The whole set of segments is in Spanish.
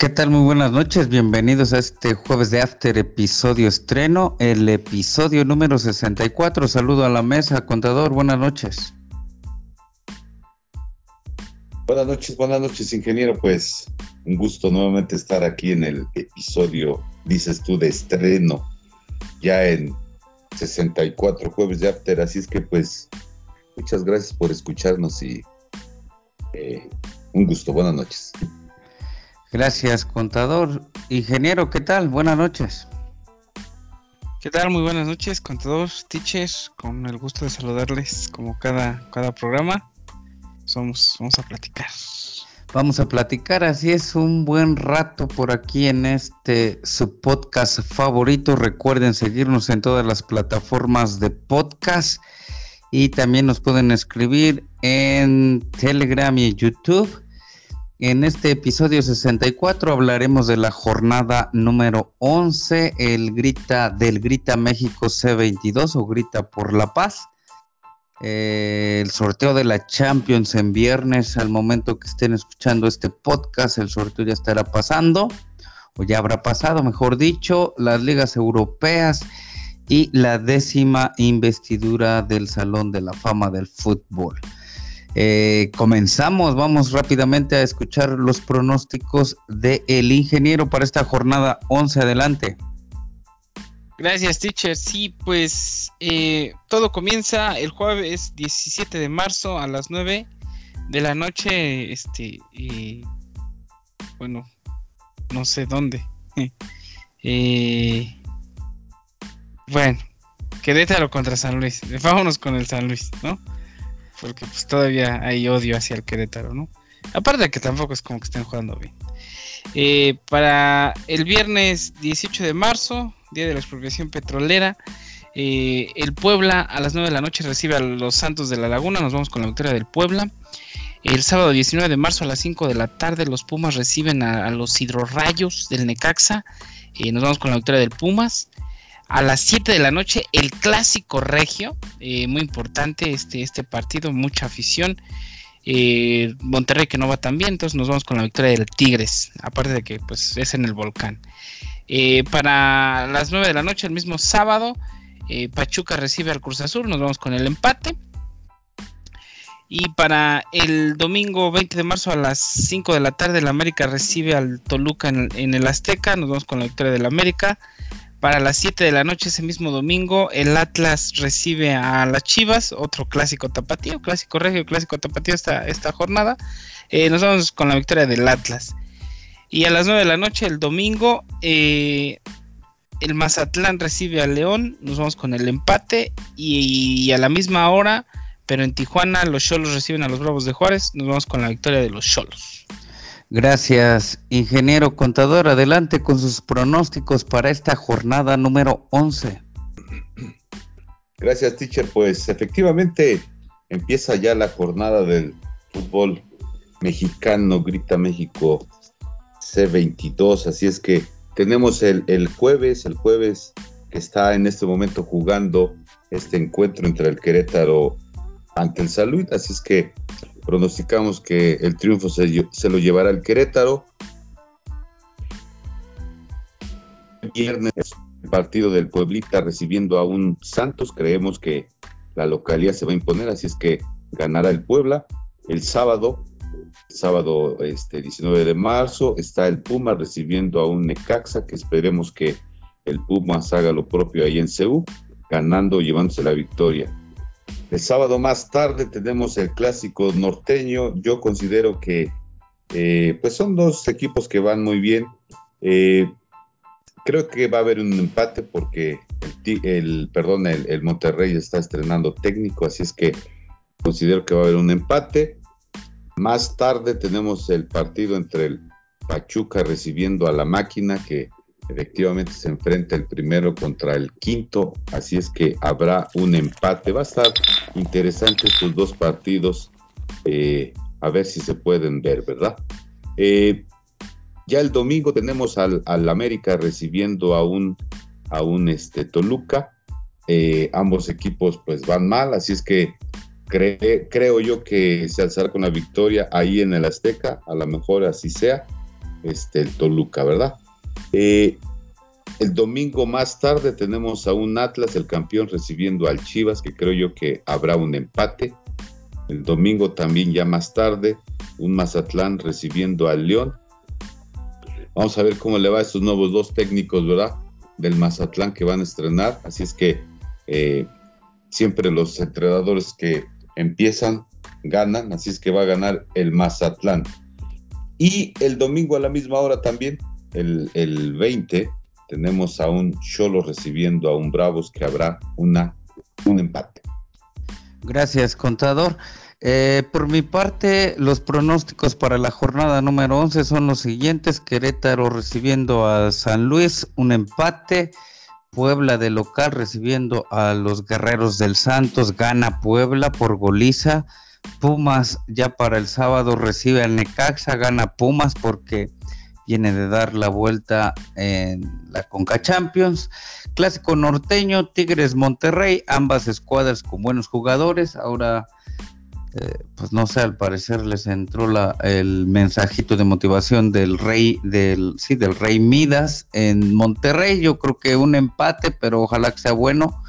¿Qué tal? Muy buenas noches, bienvenidos a este jueves de After episodio estreno, el episodio número 64. Saludo a la mesa, contador, buenas noches. Buenas noches, buenas noches, ingeniero. Pues un gusto nuevamente estar aquí en el episodio, dices tú, de estreno, ya en 64 jueves de After. Así es que pues muchas gracias por escucharnos y eh, un gusto, buenas noches. Gracias, contador. Ingeniero, ¿qué tal? Buenas noches. ¿Qué tal? Muy buenas noches, contador, teachers. Con el gusto de saludarles como cada, cada programa. Somos, vamos a platicar. Vamos a platicar, así es, un buen rato por aquí en este su podcast favorito. Recuerden seguirnos en todas las plataformas de podcast y también nos pueden escribir en Telegram y YouTube en este episodio 64 hablaremos de la jornada número 11, el Grita del Grita México C22 o Grita por la Paz. Eh, el sorteo de la Champions en viernes, al momento que estén escuchando este podcast, el sorteo ya estará pasando, o ya habrá pasado, mejor dicho, las ligas europeas y la décima investidura del Salón de la Fama del Fútbol. Eh, comenzamos, vamos rápidamente a escuchar los pronósticos del el ingeniero para esta jornada 11 adelante. Gracias, teacher. Sí, pues eh, todo comienza el jueves 17 de marzo a las 9 de la noche. Este, bueno, no sé dónde. eh, bueno, Querétaro contra San Luis. Vámonos con el San Luis, ¿no? Porque pues todavía hay odio hacia el Querétaro, ¿no? Aparte de que tampoco es como que estén jugando bien. Eh, para el viernes 18 de marzo, día de la expropiación petrolera, eh, el Puebla a las 9 de la noche recibe a los Santos de la Laguna, nos vamos con la victoria del Puebla. El sábado 19 de marzo a las 5 de la tarde los Pumas reciben a, los hidrorrayos del Necaxa, eh, nos vamos con la victoria del Pumas a las 7 de la noche el clásico regio, eh, muy importante este, este partido, mucha afición. Eh, Monterrey que no va tan bien, entonces nos vamos con la victoria del Tigres, aparte de que pues es en el volcán. Eh, para las 9 de la noche, el mismo sábado, Pachuca recibe al Cruz Azul, nos vamos con el empate. Y para el domingo 20 de marzo a las 5 de la tarde, el América recibe al Toluca en, en el Azteca, nos vamos con la victoria del América. Para las 7 de la noche ese mismo domingo, el Atlas recibe a las Chivas, otro clásico tapatío, clásico regio, clásico tapatío esta, esta jornada. Eh, nos vamos con la victoria del Atlas. Y a las 9 de la noche, el domingo, eh, el Mazatlán recibe a León, nos vamos con el empate. Y, a la misma hora, pero en Tijuana, los Cholos reciben a los Bravos de Juárez, nos vamos con la victoria de los Cholos. Gracias, ingeniero contador. Adelante con sus pronósticos para esta jornada número 11. Gracias, teacher. Pues efectivamente empieza ya la jornada del fútbol mexicano, Grita México C22. Así es que tenemos el, el jueves, el jueves que está en este momento jugando este encuentro entre el Querétaro ante el Salud. Así es que pronosticamos que el triunfo se, lo llevará el Querétaro. Viernes, el partido del Pueblita recibiendo a un Santos. Creemos que la localidad se va a imponer, así es que ganará el Puebla. El sábado, sábado este, 19 de marzo, está el Puma recibiendo a un Necaxa, que esperemos que el Puma haga lo propio ahí en Ceú, ganando, llevándose la victoria. El sábado más tarde tenemos el clásico norteño. Yo considero que eh, pues son dos equipos que van muy bien. Eh, creo que va a haber un empate porque el, perdón, el, Monterrey está estrenando técnico, así es que considero que va a haber un empate. Más tarde tenemos el partido entre el Pachuca recibiendo a la máquina que Efectivamente se enfrenta el primero contra el quinto, así es que habrá un empate. Va a estar interesante estos dos partidos, eh, a ver si se pueden ver, ¿verdad? Eh, ya el domingo tenemos al, América recibiendo a un, a un este, Toluca. Eh, ambos equipos pues van mal, así es que creo yo que se alzará con la victoria ahí en el Azteca, a lo mejor así sea este, el Toluca, ¿verdad? Eh, el domingo más tarde tenemos a un Atlas, el campeón, recibiendo al Chivas, que creo yo que habrá un empate. El domingo también ya más tarde, un Mazatlán recibiendo al León. Vamos a ver cómo le va a estos nuevos dos técnicos, ¿verdad? Del Mazatlán que van a estrenar. Así es que eh, siempre los entrenadores que empiezan ganan, así es que va a ganar el Mazatlán. Y el domingo a la misma hora también, el, el 20, tenemos a un Cholo recibiendo a un Bravos que habrá una, un empate. Gracias, contador. Eh, por mi parte, los pronósticos para la jornada número 11 son los siguientes. Querétaro recibiendo a San Luis, un empate. Puebla de local recibiendo a los Guerreros del Santos, gana Puebla por goliza. Pumas ya para el sábado recibe al Necaxa, gana Pumas porque viene de dar la vuelta en la Conca Champions. Clásico norteño, Tigres Monterrey, ambas escuadras con buenos jugadores. Ahora, eh, pues no sé, al parecer les entró el mensajito de motivación del rey, del, sí, del rey Midas en Monterrey. Yo creo que un empate, pero ojalá que sea bueno,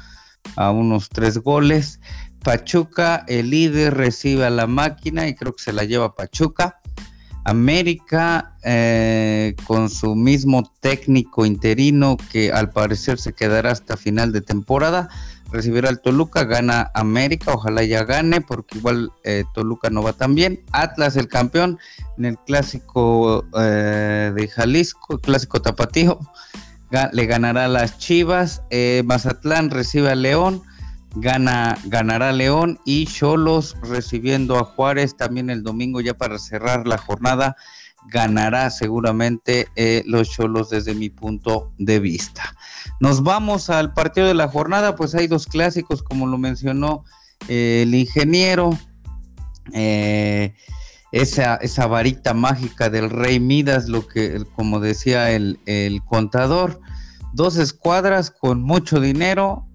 a unos tres goles. Pachuca, el líder, recibe a la máquina y creo que se la lleva Pachuca. América eh, con su mismo técnico interino que al parecer se quedará hasta final de temporada. Recibirá al Toluca, gana América, ojalá ya gane porque igual eh, Toluca no va tan bien. Atlas el campeón en el clásico eh, de Jalisco, clásico tapatío, le ganará a las Chivas. Mazatlán recibe a León gana, ganará León y Cholos recibiendo a Juárez. También el domingo ya para cerrar la jornada ganará seguramente eh, los Cholos desde mi punto de vista. Nos vamos al partido de la jornada, pues hay dos clásicos como lo mencionó eh, el ingeniero, eh, esa, esa varita mágica del rey Midas, lo que como decía el, el contador, dos escuadras con mucho dinero,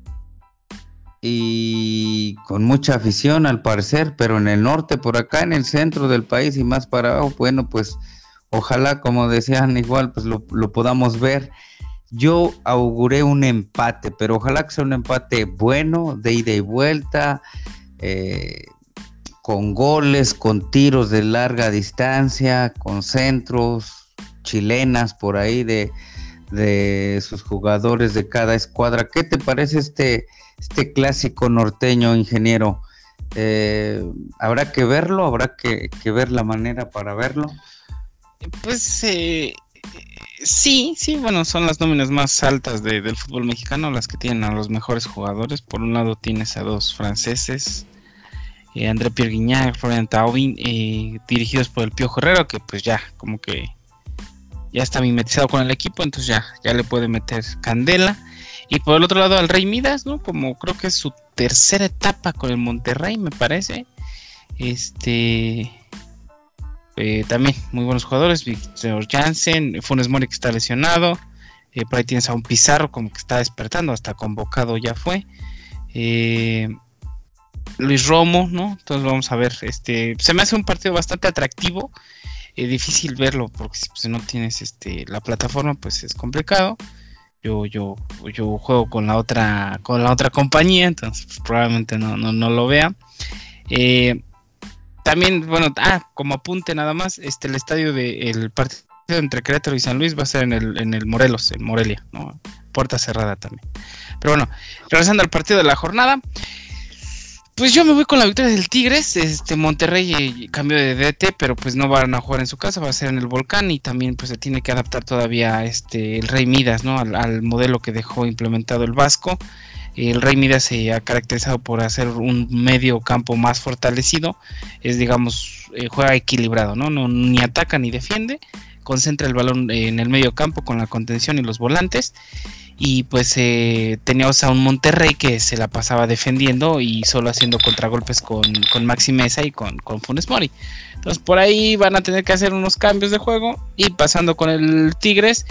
y con mucha afición al parecer, pero en el norte, por acá en el centro del país y más para abajo, bueno, pues ojalá, como decían igual, pues lo, podamos ver. Yo auguré un empate, pero ojalá que sea un empate bueno, de ida y vuelta, eh, con goles, con tiros de larga distancia, con centros, chilenas por ahí de, de sus jugadores de cada escuadra. ¿Qué te parece este? Este clásico norteño, ingeniero. Eh, ¿Habrá que verlo? ¿Habrá que, ver la manera para verlo? Pues eh, sí, sí, bueno, son las nóminas más altas del fútbol mexicano, las que tienen a los mejores jugadores. Por un lado tienes a dos franceses, eh, André Pierre Guignac, Florian Taubin, dirigidos por el Pío Herrero, que pues ya, como que ya está mimetizado con el equipo, entonces ya, ya le puede meter candela. Y por el otro lado al Rey Midas, ¿no? Como creo que es su tercera etapa con el Monterrey, me parece. Este... Eh, también muy buenos jugadores, Victor Jansen, Funes Mori que está lesionado, eh, por ahí tienes a un Pizarro como que está despertando, hasta convocado ya fue. Eh, Luis Romo, ¿no? Entonces vamos a ver, este, se me hace un partido bastante atractivo, difícil verlo porque si no tienes este, la plataforma pues es complicado yo, yo, yo juego con la otra, con la otra compañía, entonces pues, probablemente no, no, lo vea. Eh, también, bueno, ah, como apunte nada más, este el estadio del partido entre Querétaro y San Luis va a ser en el, en el Morelos, en Morelia, ¿no? Puerta cerrada también. Pero bueno, regresando al partido de la jornada, pues yo me voy con la victoria del Tigres. Este Monterrey eh, cambió de DT, pero pues no van a jugar en su casa, va a ser en el Volcán y también pues se tiene que adaptar todavía este el Rey Midas, ¿no? Al, modelo que dejó implementado el Vasco. El Rey Midas se ha caracterizado por hacer un medio campo más fortalecido, es digamos eh, juega equilibrado, ¿no? ¿no? Ni ataca ni defiende, concentra el balón en el medio campo con la contención y los volantes y pues eh, teníamos a un Monterrey que se la pasaba defendiendo y solo haciendo contragolpes con, con Maxi Mesa y con, con, Funes Mori. Entonces por ahí van a tener que hacer unos cambios de juego y pasando con el Tigres,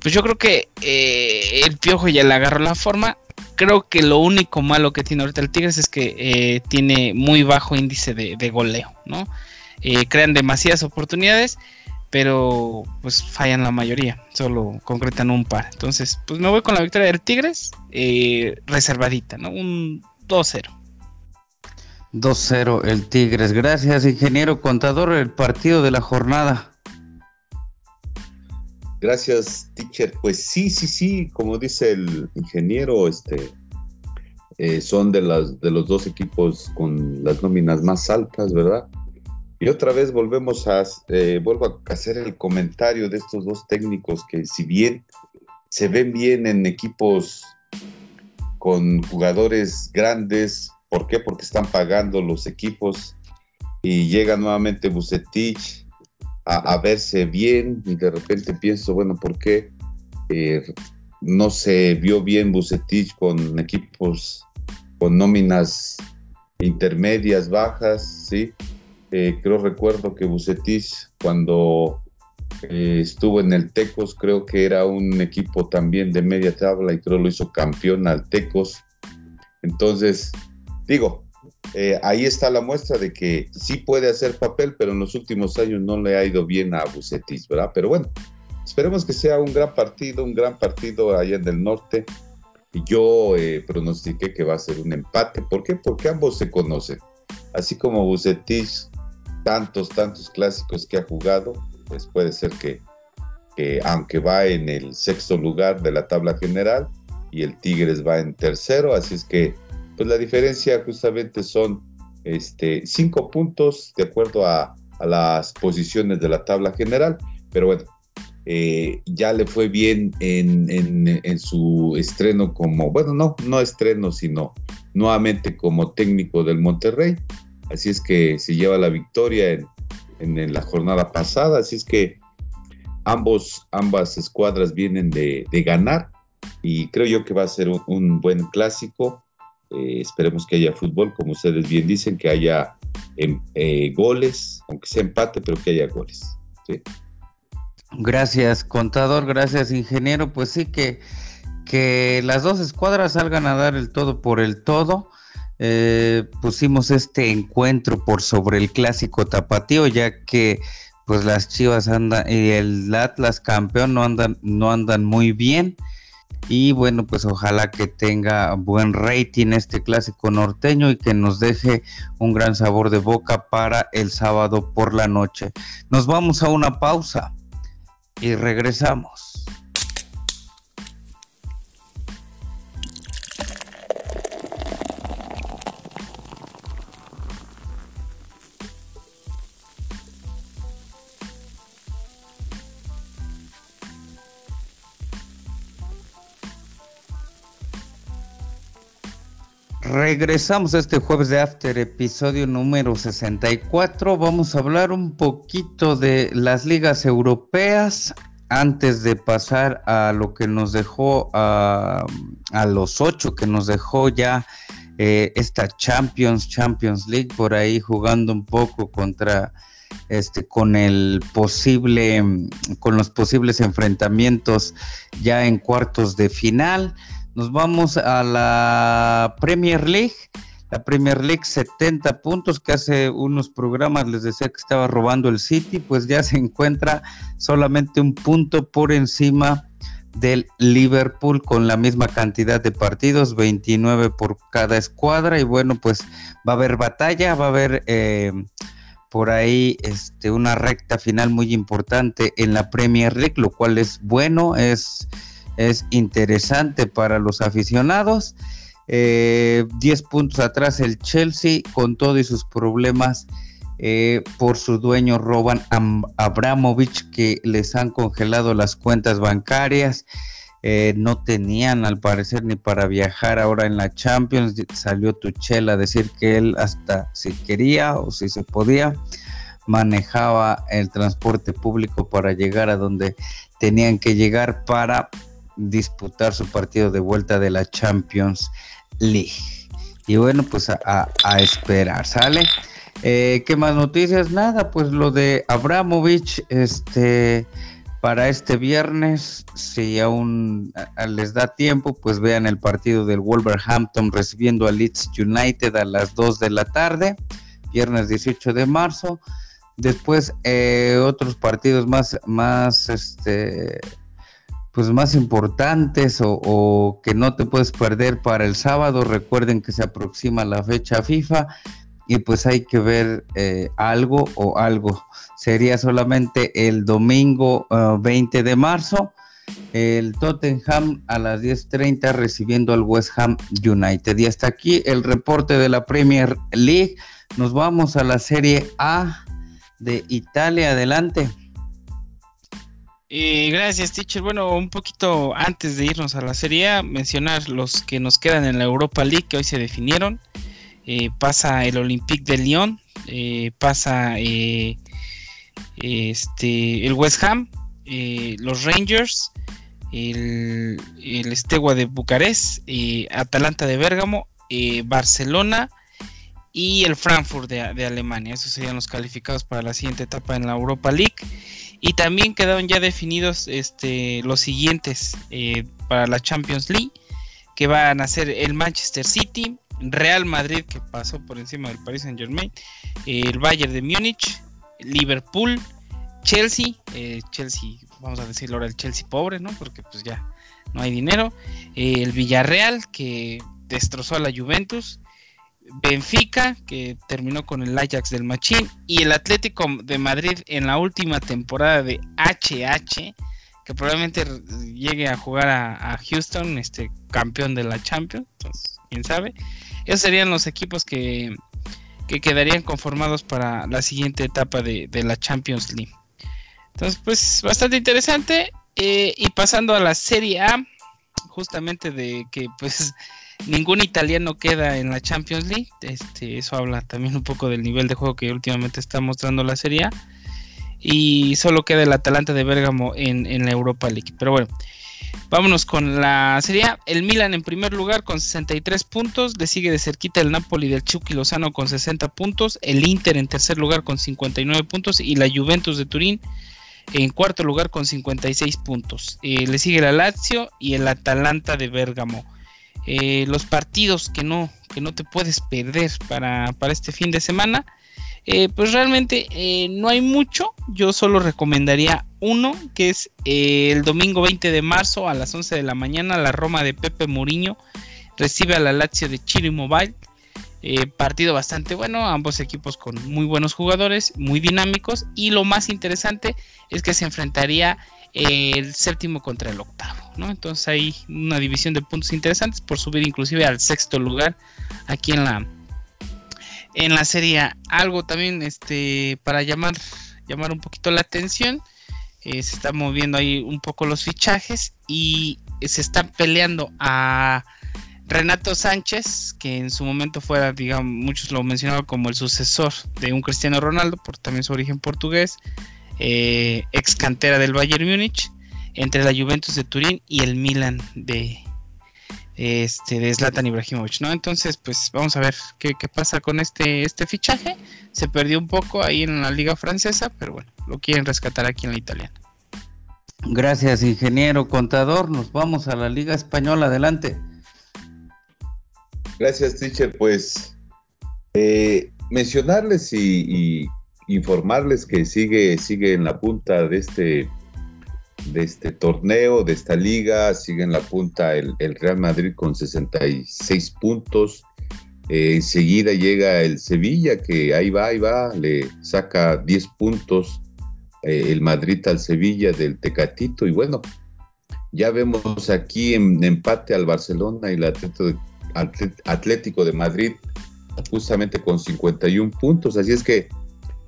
pues yo creo que eh, el Piojo ya le agarró la forma. Creo que lo único malo que tiene ahorita el Tigres es que eh, tiene muy bajo índice de, goleo, ¿no? crean demasiadas oportunidades pero pues fallan la mayoría, solo concretan un par. Entonces, pues me voy con la victoria del Tigres, eh, reservadita, ¿no? Un 2-0. 2-0 el Tigres. Gracias, ingeniero contador, el partido de la jornada. Gracias, teacher. Pues sí, sí, sí, como dice el ingeniero, este, eh, son de, las, de los dos equipos con las nóminas más altas, ¿verdad? Y otra vez volvemos a, eh, vuelvo a hacer el comentario de estos dos técnicos que si bien se ven bien en equipos con jugadores grandes, ¿por qué? Porque están pagando los equipos y llega nuevamente Bucetich a, verse bien y de repente pienso, bueno, ¿por qué eh, no se vio bien Bucetich con equipos con nóminas intermedias, bajas, ¿sí? Eh, creo recuerdo que Bucetich cuando eh, estuvo en el Tecos, creo que era un equipo también de media tabla y creo lo hizo campeón al Tecos. Entonces, digo, eh, ahí está la muestra de que sí puede hacer papel, pero en los últimos años no le ha ido bien a Bucetis, ¿verdad? Pero bueno, esperemos que sea un gran partido, un gran partido allá en el norte. Yo eh, pronostiqué que va a ser un empate. ¿Por qué? Porque ambos se conocen. Así como Bucetis, tantos, tantos clásicos que ha jugado, pues puede ser que, que aunque va en el sexto lugar de la tabla general y el Tigres va en tercero, así es que pues la diferencia justamente son este, cinco puntos de acuerdo a, las posiciones de la tabla general, pero bueno, eh, ya le fue bien en, su estreno como, bueno, no, no estreno, sino nuevamente como técnico del Monterrey, así es que se lleva la victoria en, la jornada pasada, así es que ambos, ambas escuadras vienen de, ganar y creo yo que va a ser un buen clásico eh, esperemos que haya fútbol, como ustedes bien dicen, que haya em, eh, goles, aunque sea empate, pero que haya goles. Gracias, contador, gracias, ingeniero. Pues sí, que, que las dos escuadras salgan a dar el todo por el todo. Eh, pusimos este encuentro por sobre el clásico tapatío, ya que pues las Chivas andan y el Atlas campeón no andan, no andan muy bien. Y bueno, pues ojalá que tenga buen rating este clásico norteño y que nos deje un gran sabor de boca para el sábado por la noche. Nos vamos a una pausa y regresamos. Regresamos a este jueves de After, episodio número 64. Vamos a hablar un poquito de las ligas europeas antes de pasar a lo que nos dejó a, los ocho que nos dejó ya eh, esta Champions, Champions League, por ahí jugando un poco contra este con el posible con los posibles enfrentamientos ya en cuartos de final. Nos vamos a la Premier League. La Premier League 70 puntos que hace unos programas les decía que estaba robando el City, pues ya se encuentra solamente un punto por encima del Liverpool con la misma cantidad de partidos, 29 por cada escuadra y bueno pues va a haber batalla, va a haber eh, por ahí este, una recta final muy importante en la Premier League, lo cual es bueno, es es interesante para los aficionados. 10 eh, puntos atrás el Chelsea con todo y sus problemas eh, por su dueño Roban Abramovich que les han congelado las cuentas bancarias. Eh, no tenían al parecer ni para viajar ahora en la Champions. Salió Tuchel a decir que él hasta si quería o si se podía manejaba el transporte público para llegar a donde tenían que llegar para disputar su partido de vuelta de la Champions League. Y bueno, pues a, esperar, ¿sale? Eh, ¿Qué más noticias? Nada, pues lo de Abramovich, este, para este viernes, si aún les da tiempo, pues vean el partido del Wolverhampton recibiendo a Leeds United a las 2 de la tarde, viernes 18 de marzo. Después eh, otros partidos más, más, este, pues más importantes o, que no te puedes perder para el sábado. Recuerden que se aproxima la fecha FIFA y pues hay que ver eh, algo o algo. Sería solamente el domingo 20 ah, de marzo. El Tottenham a las 10.30 recibiendo al West Ham United. Y hasta aquí el reporte de la Premier League. Nos vamos a la Serie A de Italia. Adelante. Eh, gracias, teacher. Bueno, un poquito antes de irnos a la Serie mencionar los que nos quedan en la Europa League que hoy se definieron. Eh, pasa el Olympique de Lyon, eh, pasa este, el West Ham, los Rangers, el, el Estegua de Bucarest, Atalanta de Bérgamo, Barcelona y el Frankfurt de, Alemania. Esos serían los calificados para la siguiente etapa en la Europa League. Y también quedaron ya definidos este, los siguientes eh, para la Champions League, que van a ser el Manchester City, Real Madrid, que pasó por encima del Paris Saint Germain, el Bayern de Múnich, Liverpool, Chelsea, eh, Chelsea, vamos a decirlo ahora el Chelsea pobre, ¿no? Porque pues ya no hay dinero, eh, el Villarreal, que destrozó a la Juventus, Benfica, que terminó con el Ajax del Machín, y el Atlético de Madrid en la última temporada de HH, que probablemente llegue a jugar a, Houston, este campeón de la Champions, quién sabe. Esos serían los equipos que, quedarían conformados para la siguiente etapa de, la Champions League. Entonces, pues bastante interesante. Eh, y pasando a la Serie A, justamente de que pues ningún italiano queda en la Champions League. Este, eso habla también un poco del nivel de juego que últimamente está mostrando la Serie. Y solo queda el Atalanta de Bérgamo en, la Europa League. Pero bueno, vámonos con la Serie. El Milan en primer lugar con 63 puntos. Le sigue de cerquita el Napoli del Chucky Lozano con 60 puntos. El Inter en tercer lugar con 59 puntos. Y la Juventus de Turín en cuarto lugar con 56 puntos. Eh, le sigue el Lazio y el Atalanta de Bérgamo eh, los partidos que no, que no te puedes perder para, este fin de semana. Eh, pues realmente eh, no hay mucho. Yo solo recomendaría uno, que es el domingo 20 de marzo a las 11 de la mañana. La Roma de Pepe Mourinho recibe a la Lazio de Chile Mobile. partido bastante bueno, ambos equipos con muy buenos jugadores, muy dinámicos. Y lo más interesante es que se enfrentaría el séptimo contra el octavo, ¿no? Entonces hay una división de puntos interesantes por subir inclusive al sexto lugar aquí en la en la serie. Algo también este para llamar llamar un poquito la atención. Eh, se están moviendo ahí un poco los fichajes y se están peleando a Renato Sánchez, que en su momento fuera, digamos, muchos lo mencionaban como el sucesor de un Cristiano Ronaldo, por también su origen portugués eh, ex cantera del Bayern Múnich, entre la Juventus de Turín y el Milan de este de Zlatan Ibrahimovic, ¿no? Entonces, pues vamos a ver qué, pasa con este, este fichaje. Se perdió un poco ahí en la liga francesa, pero bueno, lo quieren rescatar aquí en la italiana. Gracias, ingeniero contador. Nos vamos a la liga española. Adelante. Gracias, teacher. Pues eh, mencionarles y informarles que sigue, sigue en la punta de este, de este torneo, de esta liga, sigue en la punta el, Real Madrid con 66 puntos. Eh, enseguida llega el Sevilla, que ahí va, ahí va, le saca 10 puntos eh, el Madrid al Sevilla del Tecatito. Y bueno, ya vemos aquí en empate al Barcelona y el Atlético de Madrid justamente con 51 puntos. Así es que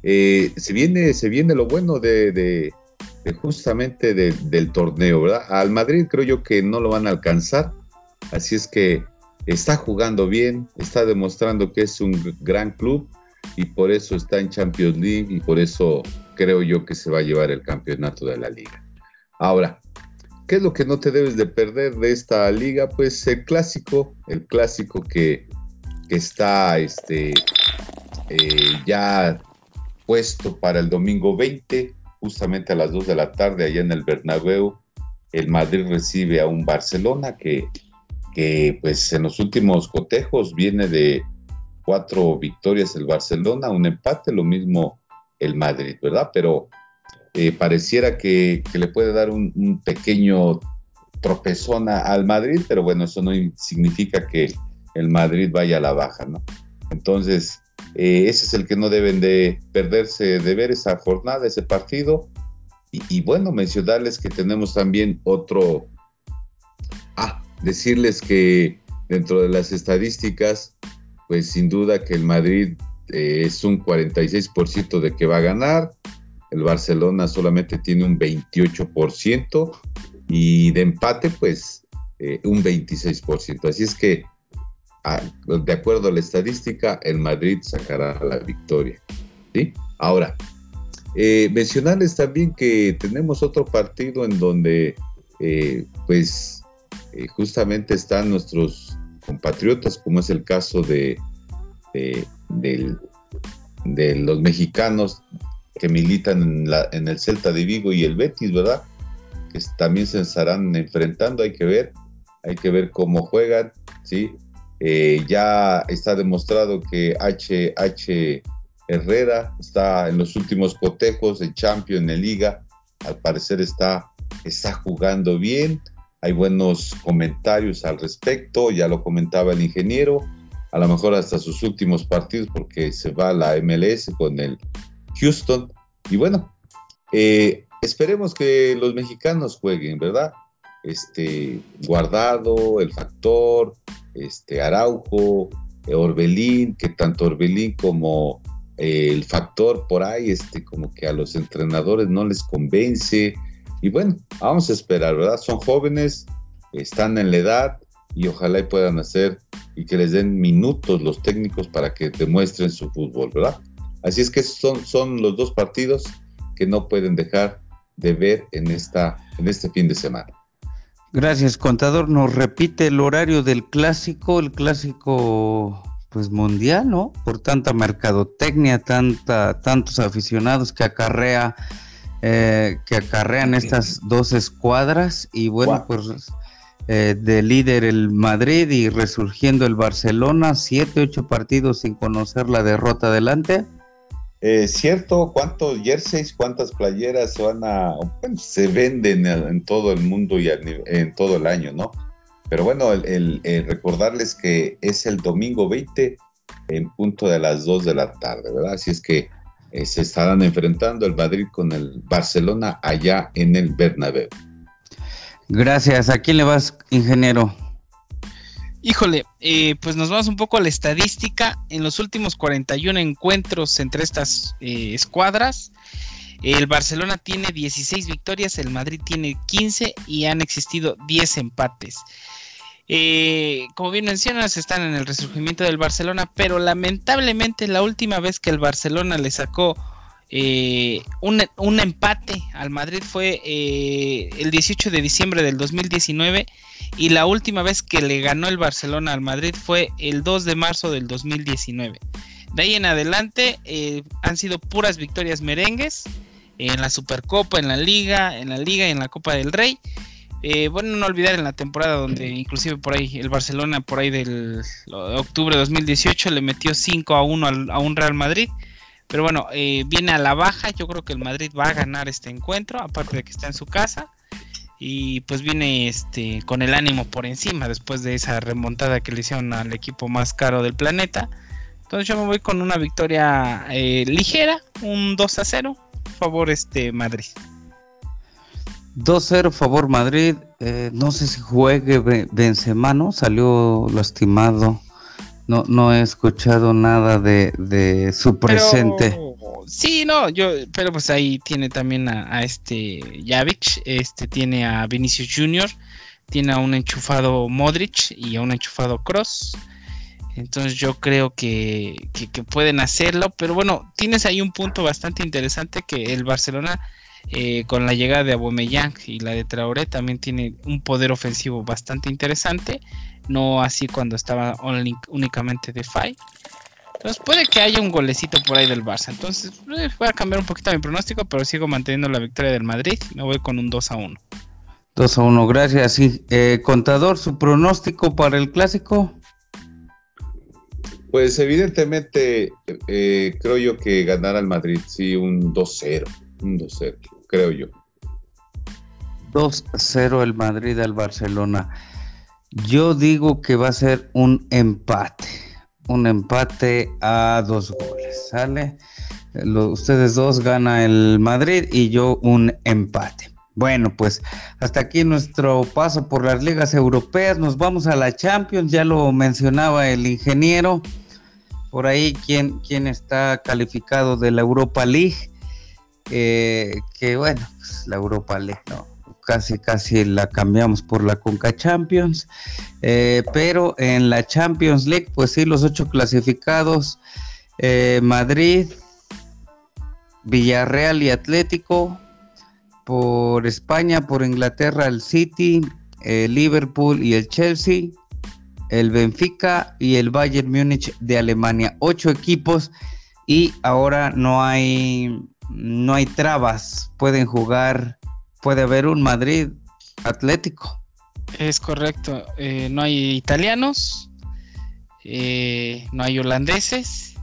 eh, se, viene, se viene lo bueno de, justamente del torneo, ¿verdad? Al Madrid creo yo que no lo van a alcanzar, así es que está jugando bien, está demostrando que es un gran club y por eso está en Champions League y por eso creo yo que se va a llevar el campeonato de la liga. Ahora, ¿qué es lo que no te debes de perder de esta liga? Pues el clásico, el clásico que, está este, eh, ya puesto para el domingo 20, justamente a las 2 de la tarde, allá en el Bernabéu. El Madrid recibe a un Barcelona que, que pues en los últimos cotejos viene de cuatro victorias el Barcelona, un empate, lo mismo el Madrid, ¿verdad? Pero eh, pareciera que, le puede dar un, pequeño tropezón al Madrid, pero bueno, eso no significa que el Madrid vaya a la baja, ¿no? Entonces, eh, ese es el que no deben de perderse de ver esa jornada, ese partido. Y, bueno, mencionarles que tenemos también otro... Ah, decirles que dentro de las estadísticas, pues sin duda que el Madrid eh, es un 46% de que va a ganar, el Barcelona solamente tiene un 28% y de empate pues eh, un 26%. Así es que de acuerdo a la estadística, el Madrid sacará la victoria. ¿sí? Ahora, eh, mencionarles también que tenemos otro partido en donde eh, pues justamente están nuestros compatriotas, como es el caso de, de los mexicanos que militan en, la, en, el Celta de Vigo y el Betis, ¿verdad? Que también se estarán enfrentando, hay que ver, hay que ver cómo juegan, ¿sí? Eh, ya está demostrado que HH Herrera está en los últimos cotejos de Champions, en Liga, al parecer está, está jugando bien, hay buenos comentarios al respecto, ya lo comentaba el ingeniero, a lo mejor hasta sus últimos partidos porque se va a la MLS con el Houston. Y bueno, eh, esperemos que los mexicanos jueguen, ¿verdad? Este, Guardado, el Factor, este, Araujo, Orbelín, que tanto Orbelín como eh, el Factor por ahí, este, como que a los entrenadores no les convence. Y bueno, vamos a esperar, ¿verdad? Son jóvenes, están en la edad y ojalá puedan hacer y que les den minutos los técnicos para que demuestren su fútbol, ¿verdad? Así es que son, son los dos partidos que no pueden dejar de ver en, esta, en este fin de semana. Gracias, contador. Nos repite el horario del clásico, el clásico pues mundial, ¿no? Por tanta mercadotecnia, tanta, tantos aficionados que acarrea, eh, que acarrean estas dos escuadras y bueno, pues eh, de líder el Madrid y resurgiendo el Barcelona, siete, ocho partidos sin conocer la derrota adelante. Eh, ¿Cierto? ¿Cuántos jerseys, cuántas playeras se van a... se venden en, todo el mundo y en todo el año, ¿no? Pero bueno, el, recordarles que es el domingo 20 en punto de las 2 de la tarde, ¿verdad? Así es que eh, se estarán enfrentando el Madrid con el Barcelona allá en el Bernabéu. Gracias. ¿A quién le vas, ingeniero? Híjole, eh, pues nos vamos un poco a la estadística. En los últimos 41 encuentros entre estas eh, escuadras, el Barcelona tiene 16 victorias, el Madrid tiene 15 y han existido 10 empates. Eh, como bien mencionas, están en el resurgimiento del Barcelona, pero lamentablemente la última vez que el Barcelona le sacó eh, un, empate al Madrid fue eh, el 18 de diciembre del 2019 y la última vez que le ganó el Barcelona al Madrid fue el 2 de marzo del 2019. De ahí en adelante eh, han sido puras victorias merengues en la Supercopa, en la Liga, en la Liga y en la Copa del Rey. bueno, no olvidar en la temporada donde inclusive por ahí el Barcelona por ahí del octubre de 2018 le metió 5 a 1 a un Real Madrid. Pero bueno, eh, viene a la baja. Yo creo que el Madrid va a ganar este encuentro, aparte de que está en su casa. Y pues viene este con el ánimo por encima después de esa remontada que le hicieron al equipo más caro del planeta. Entonces yo me voy con una victoria eh, ligera, un 2 a 0, favor este Madrid. 2-0 favor Madrid. Eh, no sé si juegue Benzema, ¿no? Salió lastimado no, no he escuchado nada de, su presente. sí, no, yo, pero pues ahí tiene también a, este Javich, este tiene a Vinicius Jr., tiene a un enchufado Modric y a un enchufado Cross. Entonces yo creo que, que, pueden hacerlo, pero bueno, tienes ahí un punto bastante interesante que el Barcelona eh, con la llegada de Aubameyang y la de Traoré también tiene un poder ofensivo bastante interesante no así cuando estaba únicamente de Fai. Entonces puede que haya un golecito por ahí del Barça. Entonces eh, voy a cambiar un poquito mi pronóstico, pero sigo manteniendo la victoria del Madrid. Me voy con un 2 a 1. 2 a 1, gracias. Sí. Eh, contador, su pronóstico para el clásico. Pues evidentemente eh, creo yo que ganará el Madrid, sí, un 2-0, un 2-0, creo yo. 2-0 el Madrid al Barcelona. Yo digo que va a ser un empate, un empate a dos goles, ¿sale? ustedes dos gana el Madrid y yo un empate. Bueno, pues hasta aquí nuestro paso por las ligas europeas. Nos vamos a la Champions, ya lo mencionaba el ingeniero. Por ahí, ¿quién, quién está calificado de la Europa League? Eh, que bueno, pues la Europa League, no, casi casi la cambiamos por la Conca Champions. Eh, pero en la Champions League, pues sí, los ocho clasificados, eh, Madrid, Villarreal y Atlético, por España, por Inglaterra el City, Liverpool y el Chelsea, el Benfica y el Bayern Múnich de Alemania. Ocho equipos y ahora no hay no hay trabas. Pueden jugar, puede haber un Madrid Atlético. Es correcto. Eh, no hay italianos, eh, no hay holandeses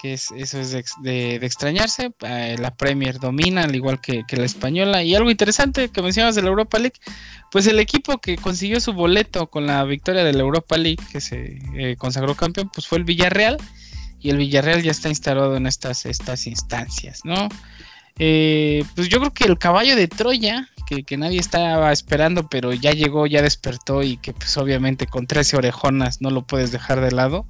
que es, eso es de, extrañarse. Eh, la Premier domina, al igual que, la española. Y algo interesante que mencionas de la Europa League, pues el equipo que consiguió su boleto con la victoria de la Europa League, que se eh, consagró campeón, pues fue el Villarreal. Y el Villarreal ya está instalado en estas, estas instancias, ¿no? Eh, pues yo creo que el caballo de Troya, que, que, nadie estaba esperando, pero ya llegó, ya despertó y que pues obviamente con 13 orejonas no lo puedes dejar de lado,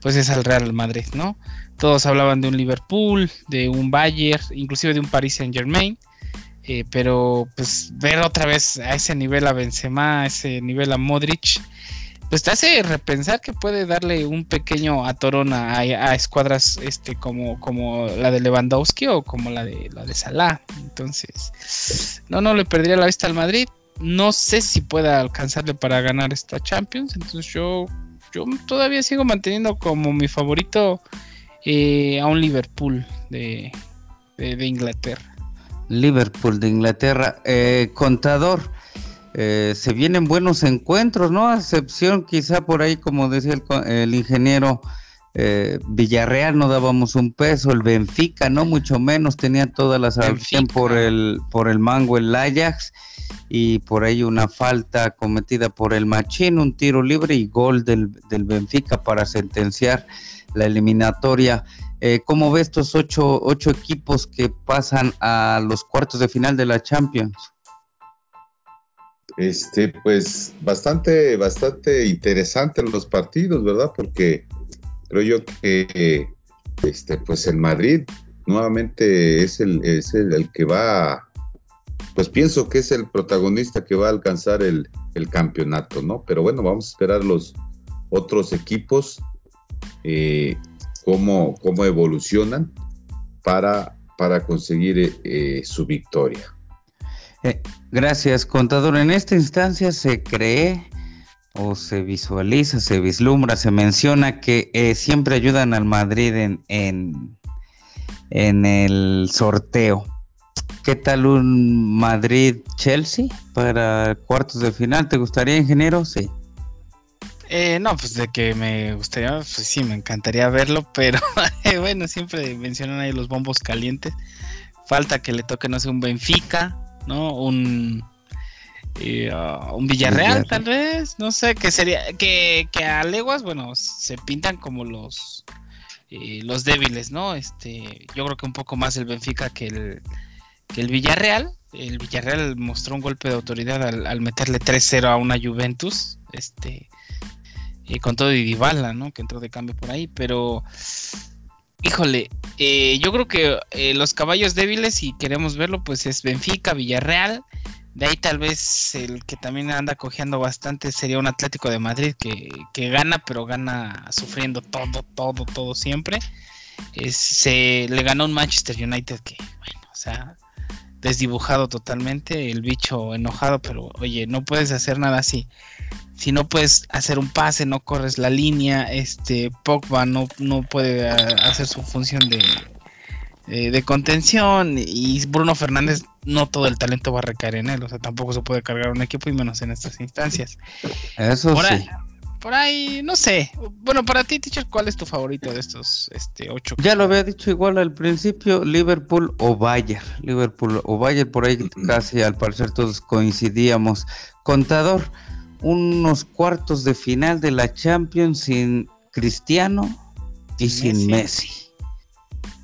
pues es al Real Madrid, ¿no? Todos hablaban de un Liverpool, de un Bayern, inclusive de un Paris Saint Germain. Eh, pero pues ver otra vez a ese nivel a Benzema, a ese nivel a Modric, pues te hace repensar que puede darle un pequeño atorón a, a, escuadras este como, como la de Lewandowski o como la de la de Salah. Entonces, no, no le perdería la vista al Madrid. No sé si pueda alcanzarle para ganar esta Champions. Entonces yo, yo todavía sigo manteniendo como mi favorito eh, a un Liverpool de, Inglaterra. Liverpool de Inglaterra. Eh, contador, eh, se vienen buenos encuentros, ¿no? A excepción quizá por ahí, como decía el, ingeniero, Villarreal no dábamos un peso, el Benfica no mucho menos, tenía toda la salvación por el, por el mango el Ajax y por ahí una falta cometida por el Machín, un tiro libre y gol del, del Benfica para sentenciar la eliminatoria. Eh, ¿Cómo ves estos ocho, ocho equipos que pasan a los cuartos de final de la Champions? Este, pues bastante, bastante interesante los partidos, ¿verdad? Porque creo yo que este, pues el Madrid nuevamente es el, es el, que va, pues pienso que es el protagonista que va a alcanzar el, campeonato, ¿no? Pero bueno, vamos a esperar los otros equipos eh, cómo, cómo, evolucionan para, para conseguir eh, su victoria. Eh, gracias, contador. En esta instancia se cree o se visualiza, se vislumbra, se menciona que siempre ayudan al Madrid en, en, en el sorteo. ¿Qué tal un Madrid-Chelsea para cuartos de final? ¿Te gustaría, ingeniero? Sí. Eh, no, pues de que me gustaría, pues sí, me encantaría verlo, pero bueno, siempre mencionan ahí los bombos calientes. Falta que le toque, no sé, un Benfica, ¿no? Un, eh, uh, un Villarreal, tal vez, no sé, que sería, que, que a leguas, bueno, se pintan como los, eh, los débiles, ¿no? Este, yo creo que un poco más el Benfica que el, que el Villarreal. El Villarreal mostró un golpe de autoridad al, al meterle 3-0 a una Juventus, este y con todo y Dybala, ¿no? Que entró de cambio por ahí, pero híjole, eh, yo creo que eh, los caballos débiles, si queremos verlo, pues es Benfica, Villarreal. De ahí tal vez el que también anda cojeando bastante sería un Atlético de Madrid que, que gana, pero gana sufriendo todo, todo, todo siempre. se le ganó un Manchester United que, bueno, o sea, desdibujado totalmente, el bicho enojado, pero oye, no puedes hacer nada así si no puedes hacer un pase, no corres la línea, este Pogba no, no puede eh, hacer su función de, eh, de contención y Bruno Fernández no todo el talento va a recaer en él, o sea, tampoco se puede cargar un equipo y menos en estas instancias. Eso sí. Por ahí, no sé. Bueno, para ti, teacher, ¿cuál es tu favorito de estos este, ocho? Ya lo había dicho igual al principio, Liverpool o Bayern. Liverpool o Bayern, por ahí casi al parecer todos coincidíamos. Contador, unos cuartos de final de la Champions sin Cristiano y sin Messi.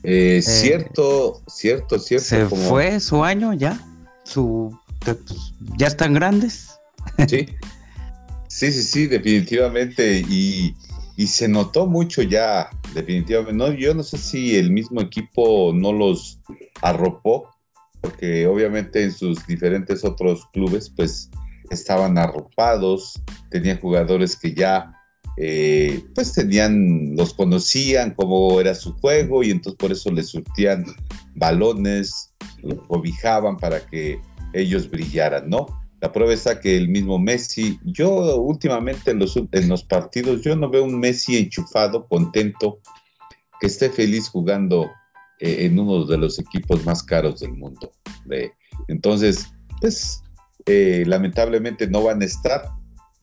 Eh, cierto, cierto, cierto. Se fue su año ya, su, ya están grandes. Sí, sí, sí, sí, definitivamente. Y, se notó mucho ya, definitivamente. No, yo no sé si el mismo equipo no los arropó, porque obviamente en sus diferentes otros clubes, pues estaban arropados, tenían jugadores que ya eh, pues tenían, los conocían cómo era su juego y entonces por eso les surtían balones, los cobijaban para que ellos brillaran, ¿no? La prueba está que el mismo Messi, yo últimamente en los, partidos, yo no veo un Messi enchufado, contento, que esté feliz jugando eh, en uno de los equipos más caros del mundo. entonces, pues eh, lamentablemente no van a estar.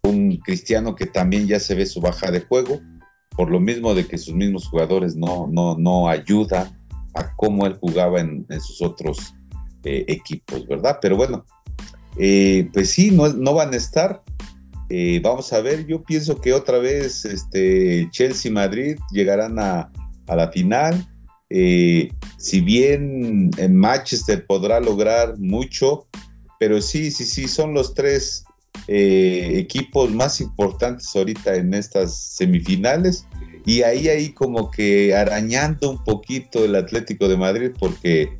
Un cristiano que también ya se ve su baja de juego, por lo mismo de que sus mismos jugadores no, no, no ayudan a cómo él jugaba en, sus otros eh, equipos, ¿verdad? Pero bueno, eh, pues sí, no, van a estar. vamos a ver, yo pienso que otra vez este, Chelsea y Madrid llegarán a, la final. si bien en Manchester podrá lograr mucho, pero sí, sí, sí, son los tres eh, equipos más importantes ahorita en estas semifinales y ahí ahí como que arañando un poquito el Atlético de Madrid porque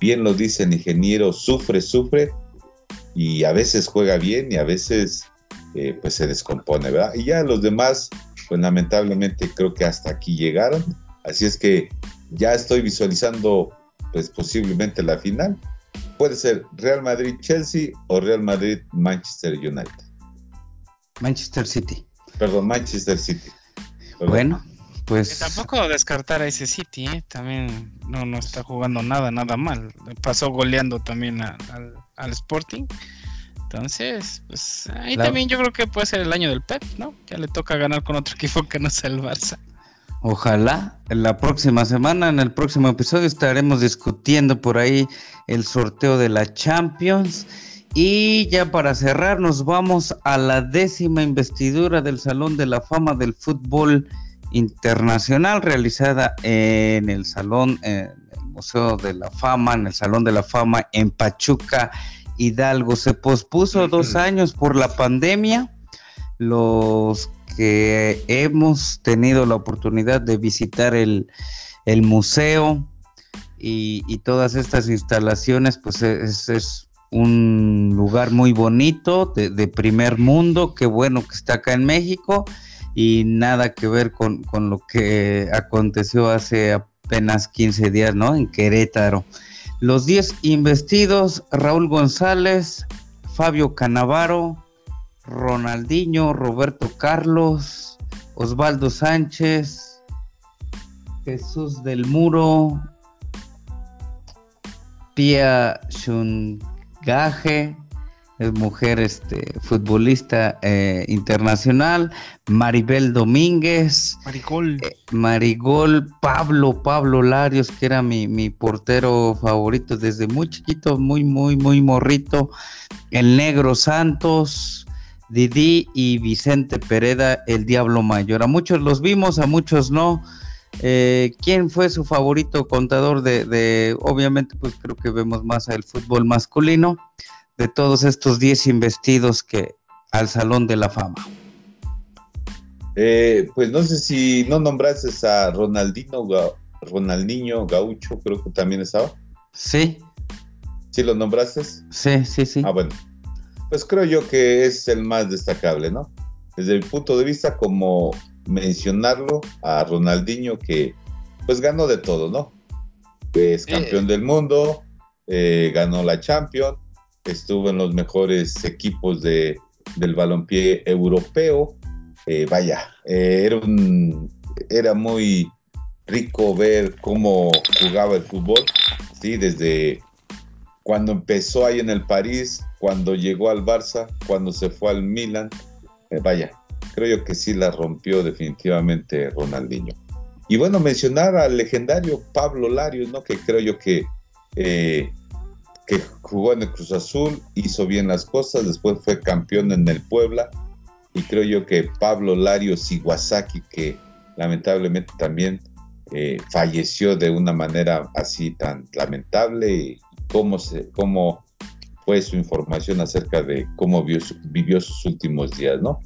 bien lo dice el ingeniero, sufre, sufre y a veces juega bien y a veces eh, pues se descompone, ¿verdad? Y ya los demás pues lamentablemente creo que hasta aquí llegaron, así es que ya estoy visualizando pues posiblemente la final puede ser Real Madrid-Chelsea o Real Madrid-Manchester United. Manchester City. Perdón, Manchester City. Bueno, pues. tampoco descartar a ese City, ¿eh? también no, no está jugando nada, nada mal. Pasó goleando también al, Sporting. Entonces, pues ahí también yo creo que puede ser el año del Pep, ¿no? Ya le toca ganar con otro equipo que no sea el Barça. Ojalá en la próxima semana, en el próximo episodio, estaremos discutiendo por ahí el sorteo de la Champions. Y ya para cerrar, nos vamos a la décima investidura del Salón de la Fama del Fútbol Internacional, realizada en el Salón, el Museo de la Fama, en el Salón de la Fama en Pachuca, Hidalgo. Se pospuso dos años por la pandemia. Los que hemos tenido la oportunidad de visitar el, museo y, todas estas instalaciones, pues es, un lugar muy bonito, de, primer mundo, qué bueno que está acá en México y nada que ver con, con lo que aconteció hace apenas 15 días, ¿no? En Querétaro. Los 10 investidos, Raúl González, Fabio Canavaro, Ronaldinho, Roberto Carlos, Osvaldo Sánchez, Jesús del Muro, Pia Shungaje, es mujer este, futbolista eh, internacional, Maribel Domínguez, Marigol. Eh, Marigol, Pablo, Pablo Larios, que era mi, mi, portero favorito desde muy chiquito, muy, muy, muy morrito, el Negro Santos, Didi y Vicente Pereda, el Diablo Mayor. A muchos los vimos, a muchos no. Eh, ¿Quién fue su favorito contador de, obviamente, pues creo que vemos más al fútbol masculino, de todos estos 10 investidos que al Salón de la Fama? Eh, pues no sé si no nombraste a Ronaldinho, Ronaldinho Gaucho, creo que también estaba. Sí. ¿Sí lo nombraste? Sí, sí, sí. Ah, bueno pues creo yo que es el más destacable, ¿no? Desde mi punto de vista, como mencionarlo a Ronaldinho, que pues ganó de todo, ¿no? Es campeón del mundo, eh, ganó la Champions, estuvo en los mejores equipos de, del balompié europeo. Eh, vaya, eh, era, un, era muy rico ver cómo jugaba el fútbol, ¿sí? Desde cuando empezó ahí en el París, cuando llegó al Barça, cuando se fue al Milan, eh, vaya, creo yo que sí la rompió definitivamente Ronaldinho. Y bueno, mencionar al legendario Pablo Larios, ¿no? Que creo yo que, que jugó en el Cruz Azul, hizo bien las cosas, después fue campeón en el Puebla. Y creo yo que Pablo Larios Iwasaki, que lamentablemente también eh, falleció de una manera así tan lamentable, cómo, se, cómo fue su información acerca de cómo vivió sus últimos días, ¿no?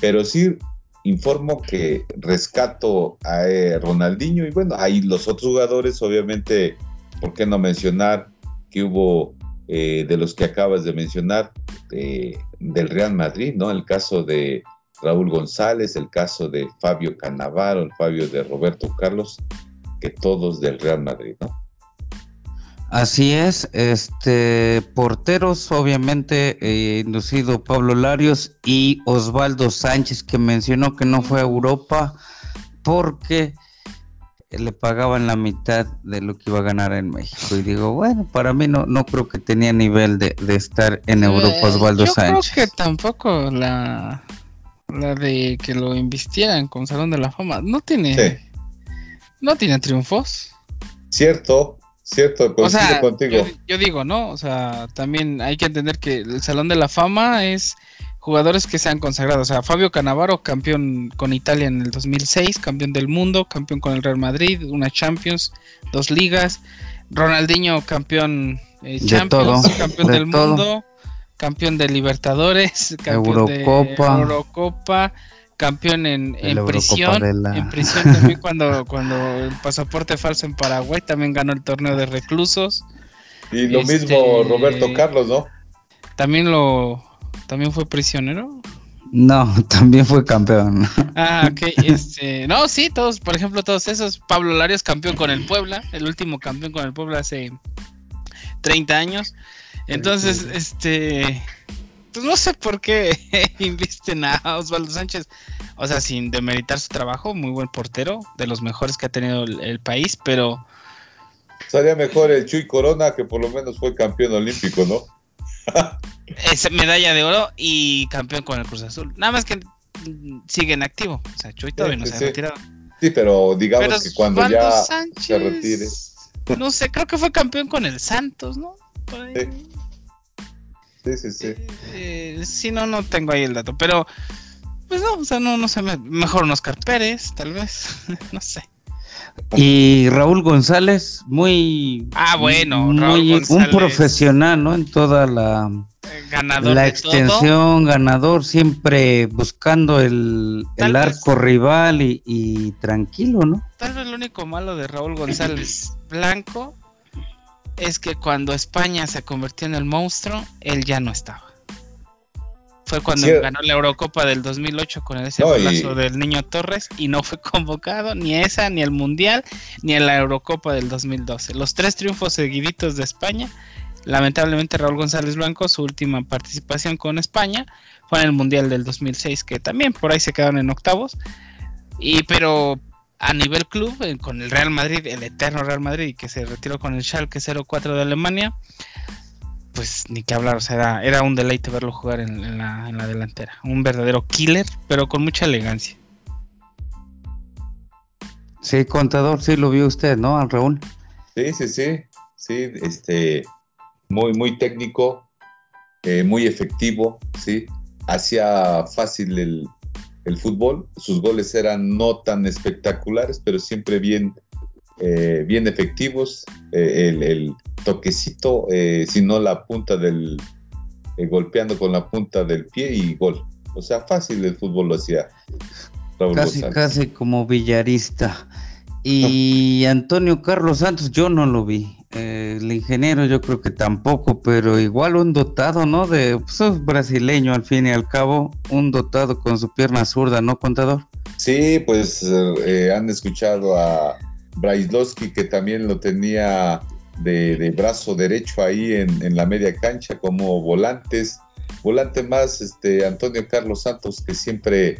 Pero sí informo que rescato a eh, Ronaldinho y bueno, hay los otros jugadores, obviamente, ¿por qué no mencionar que hubo eh, de los que acabas de mencionar del Real Madrid, ¿no? El caso de Raúl González, el caso de Fabio Cannavaro, el Fabio de Roberto Carlos, que todos del Real Madrid, ¿no? Así es, este porteros obviamente eh, inducido Pablo Larios y Osvaldo Sánchez que mencionó que no fue a Europa porque le pagaban la mitad de lo que iba a ganar en México y digo bueno para mí no no creo que tenía nivel de, estar en Europa eh, Osvaldo Sánchez. Creo que tampoco la la de que lo invistieran con Salón de la Fama no tiene no tiene triunfos. Cierto, Cierto, o sea, contigo. Yo, digo, ¿no? O sea, también hay que entender que el Salón de la Fama es jugadores que se han consagrado. O sea, Fabio Canavaro, campeón con Italia en el 2006, campeón del mundo, campeón con el Real Madrid, una Champions, dos ligas. Ronaldinho, campeón eh, Champions, campeón del mundo, campeón de Libertadores, campeón de Eurocopa campeón en, en prisión. En prisión también cuando, cuando el pasaporte falso en Paraguay también ganó el torneo de reclusos. Y lo este, mismo Roberto Carlos, ¿no? También lo también fue prisionero. No, también fue campeón. Ah, ok. Este, no, sí, todos, por ejemplo, todos esos. Pablo Larios, campeón con el Puebla, el último campeón con el Puebla hace 30 años. Entonces, este, pues no sé por qué invisten a Osvaldo Sánchez. O sea, sin demeritar su trabajo, muy buen portero, de los mejores que ha tenido el, país, pero. Sería mejor el Chuy Corona, que por lo menos fue campeón olímpico, ¿no? Es medalla de oro y campeón con el Cruz Azul. Nada más que sigue en activo. O sea, Chuy todavía no se ha retirado. Sí, pero digamos que cuando ya se retire. No sé, creo que fue campeón con el Santos, ¿no? Sí. Sí, sí, sí. Eh, sí, no, no tengo ahí el dato, pero pues no, o sea, no, no sé, mejor un Oscar Pérez, tal vez, no sé. Y Raúl González, muy. Ah, bueno, un profesional, ¿no? En toda la. Ganador la extensión, ganador, siempre buscando el, el arco rival y, y, tranquilo, ¿no? Tal vez lo único malo de Raúl González Blanco es que cuando España se convirtió en el monstruo, él ya no estaba. Fue cuando ganó la Eurocopa del 2008 con ese no, del Niño Torres y no fue convocado ni a esa, ni al Mundial, ni a la Eurocopa del 2012. Los tres triunfos seguiditos de España, lamentablemente Raúl González Blanco, su última participación con España fue en el Mundial del 2006, que también por ahí se quedaron en octavos. Y pero a nivel club eh, con el Real Madrid, el eterno Real Madrid, que se retiró con el Schalke 04 de Alemania, pues ni que hablar, o sea, era, un deleite verlo jugar en, la, delantera. Un verdadero killer, pero con mucha elegancia. Sí, contador, sí lo vio usted, ¿no, al Raúl? Sí, sí, sí, sí, este, muy, muy técnico, eh, muy efectivo, sí, hacía fácil el, el fútbol. Sus goles eran no tan espectaculares, pero siempre bien, eh, bien efectivos. Eh, el, toquecito, eh, sino la punta del, golpeando con la punta del pie y gol. O sea, fácil el fútbol lo hacía. casi, casi como villarista. Y Antonio Carlos Santos, yo no lo vi. Eh, el ingeniero yo creo que tampoco, pero igual un dotado, ¿no? De pues, brasileño al fin y al cabo, un dotado con su pierna zurda, ¿no, contador? Sí, pues eh, han escuchado a Braislowski que también lo tenía de, brazo derecho ahí en, la media cancha como volantes. Volante más, este Antonio Carlos Santos que siempre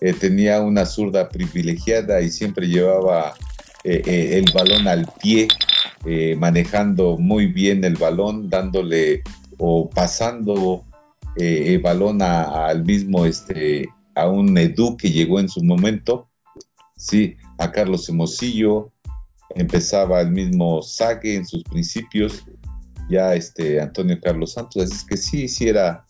eh, tenía una zurda privilegiada y siempre llevaba el balón al pie eh, manejando muy bien el balón, dándole o pasando eh, el balón al mismo este a un Edu que llegó en su momento, sí, a Carlos Hermosillo, empezaba el mismo Sague en sus principios, ya este Antonio Carlos Santos, es que sí, sí era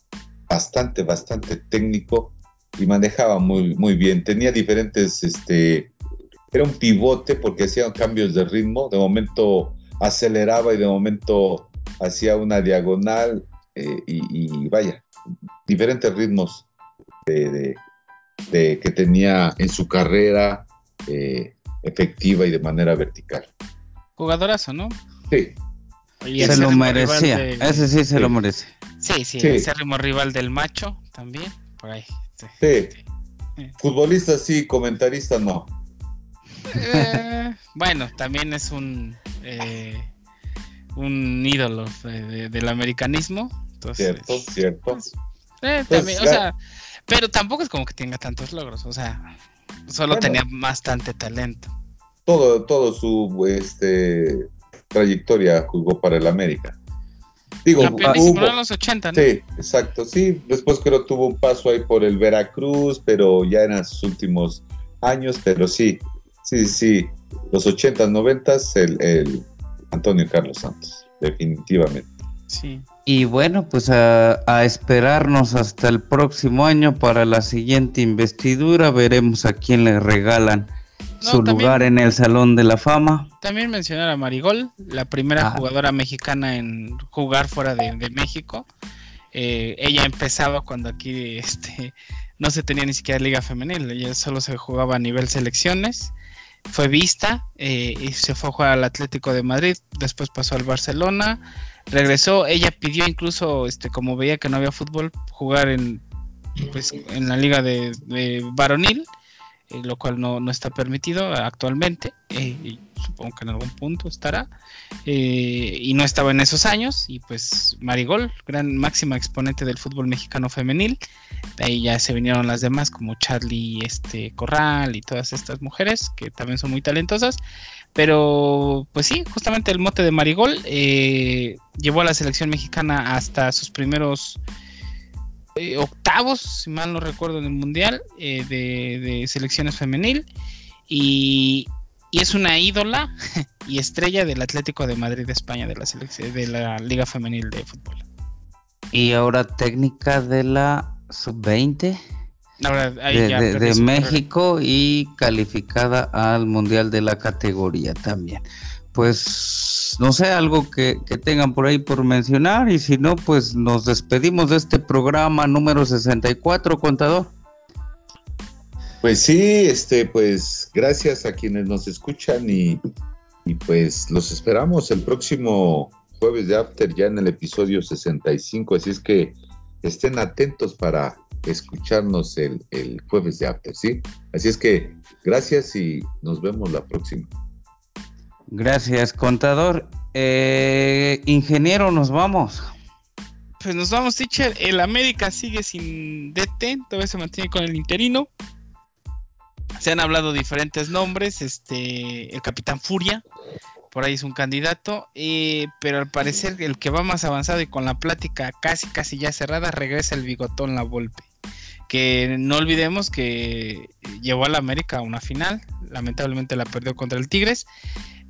bastante, bastante técnico y manejaba muy, muy bien. Tenía diferentes, este, era un pivote porque hacía cambios de ritmo, de momento aceleraba y de momento hacía una diagonal eh, y, vaya, diferentes ritmos de, que tenía en su carrera eh, efectiva y de manera vertical. Jugadorazo, ¿no? Sí. se lo merecía, ese sí se lo merece. Sí, sí, sí. ese ritmo rival del macho también, por ahí. Sí. Futbolista sí, comentarista no. Eh, bueno, también es un un ídolo del americanismo. cierto, cierto. Pues, eh, pues, o sea, pero tampoco es como que tenga tantos logros, o sea, solo tenía bastante talento. Todo, todo su este, trayectoria jugó para el América. Digo, en los 80, ¿no? Sí, exacto, sí. Después creo tuvo un paso ahí por el Veracruz, pero ya en sus últimos años, pero sí, sí, sí. Los 80, 90, el, el Antonio Carlos Santos, definitivamente. Sí. Y bueno, pues a, esperarnos hasta el próximo año para la siguiente investidura. Veremos a quién le regalan su lugar en el Salón de la Fama. También mencionar a Marigol, la primera ah. jugadora mexicana en jugar fuera de, México. Eh, ella empezaba cuando aquí este, no se tenía ni siquiera liga femenil, ella solo se jugaba a nivel selecciones fue vista eh, y se fue a jugar al Atlético de Madrid, después pasó al Barcelona, regresó, ella pidió incluso, este, como veía que no había fútbol, jugar en, pues, en la liga de, de varonil, eh, lo cual no, no, está permitido actualmente, eh, supongo que en algún punto estará, y no estaba en esos años, y pues Marigol, gran máxima exponente del fútbol mexicano femenil, de ahí ya se vinieron las demás como Charlie este, Corral y todas estas mujeres que también son muy talentosas. Pero pues sí, justamente el mote de Marigol eh, llevó a la selección mexicana hasta sus primeros eh, octavos, si mal no recuerdo, en el Mundial eh, de, selecciones femenil. Y, es una ídola y estrella del Atlético de Madrid de España, de la, de la Liga Femenil de Fútbol. Y ahora técnica de la sub-20 de, México y calificada al Mundial de la categoría también. Pues no sé, algo que, tengan por ahí por mencionar y si no, pues nos despedimos de este programa número 64, contador. Pues sí, este, pues gracias a quienes nos escuchan y, y pues los esperamos el próximo jueves de After ya en el episodio 65, así es que estén atentos para escucharnos el, jueves de After, ¿sí? Así es que gracias y nos vemos la próxima. Gracias, contador. Eh, ingeniero, nos vamos. Pues nos vamos, teacher. El América sigue sin DT, todavía se mantiene con el interino. Se han hablado diferentes nombres, este, el Capitán Furia, por ahí es un candidato, eh, pero al parecer el que va más avanzado y con la plática casi casi ya cerrada regresa el bigotón La Volpe. Que no olvidemos que llevó a la América a una final, lamentablemente la perdió contra el Tigres,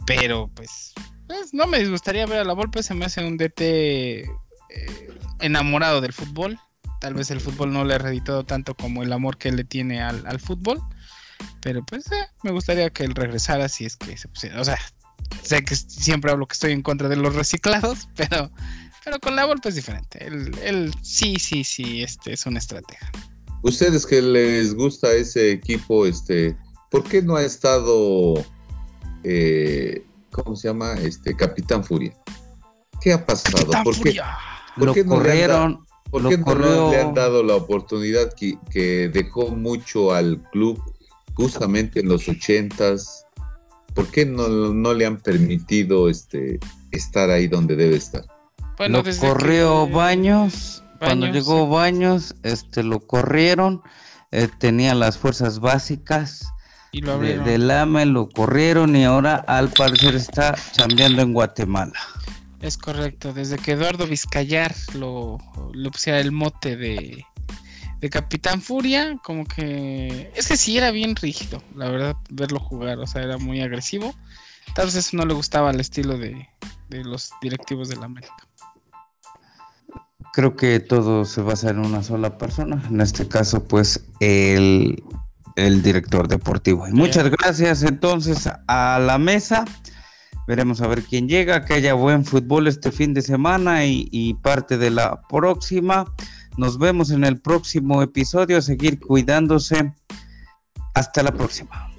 pero pues, pues no me gustaría ver a La Volpe, se me hace un DT eh, enamorado del fútbol. Tal vez el fútbol no le ha reeditado tanto como el amor que él le tiene al, fútbol. Pero pues eh, me gustaría que él regresara si es que se pusiera. O sea, sé que siempre hablo que estoy en contra de los reciclados, pero, pero con la Volpe es diferente. Él, sí, sí, sí, este es una estrategia. Ustedes que les gusta ese equipo, este, ¿por qué no ha estado, eh, cómo se llama, este, Capitán Furia? ¿Qué ha pasado? ¿Por qué, ¿por qué, no, corrieron, no, le han dado la oportunidad que, que dejó mucho al club justamente en los ochentas? ¿Por qué no, le han permitido este, estar ahí donde debe estar? Bueno, lo corrió Baños, cuando llegó Baños, este, lo corrieron, eh, tenía las fuerzas básicas y lo de, del AME, lo corrieron y ahora al parecer está chambeando en Guatemala. Es correcto, desde que Eduardo Vizcayar lo, lo pusiera el mote de de Capitán Furia, como que es que sí era bien rígido, la verdad, verlo jugar, o sea, era muy agresivo. Tal vez eso no le gustaba al estilo de, de los directivos de la América. Creo que todo se basa en una sola persona, en este caso pues el, el director deportivo. Y muchas gracias entonces a la mesa. Veremos a ver quién llega, que haya buen fútbol este fin de semana y, y parte de la próxima. Nos vemos en el próximo episodio. a Seguir cuidándose. Hasta la próxima.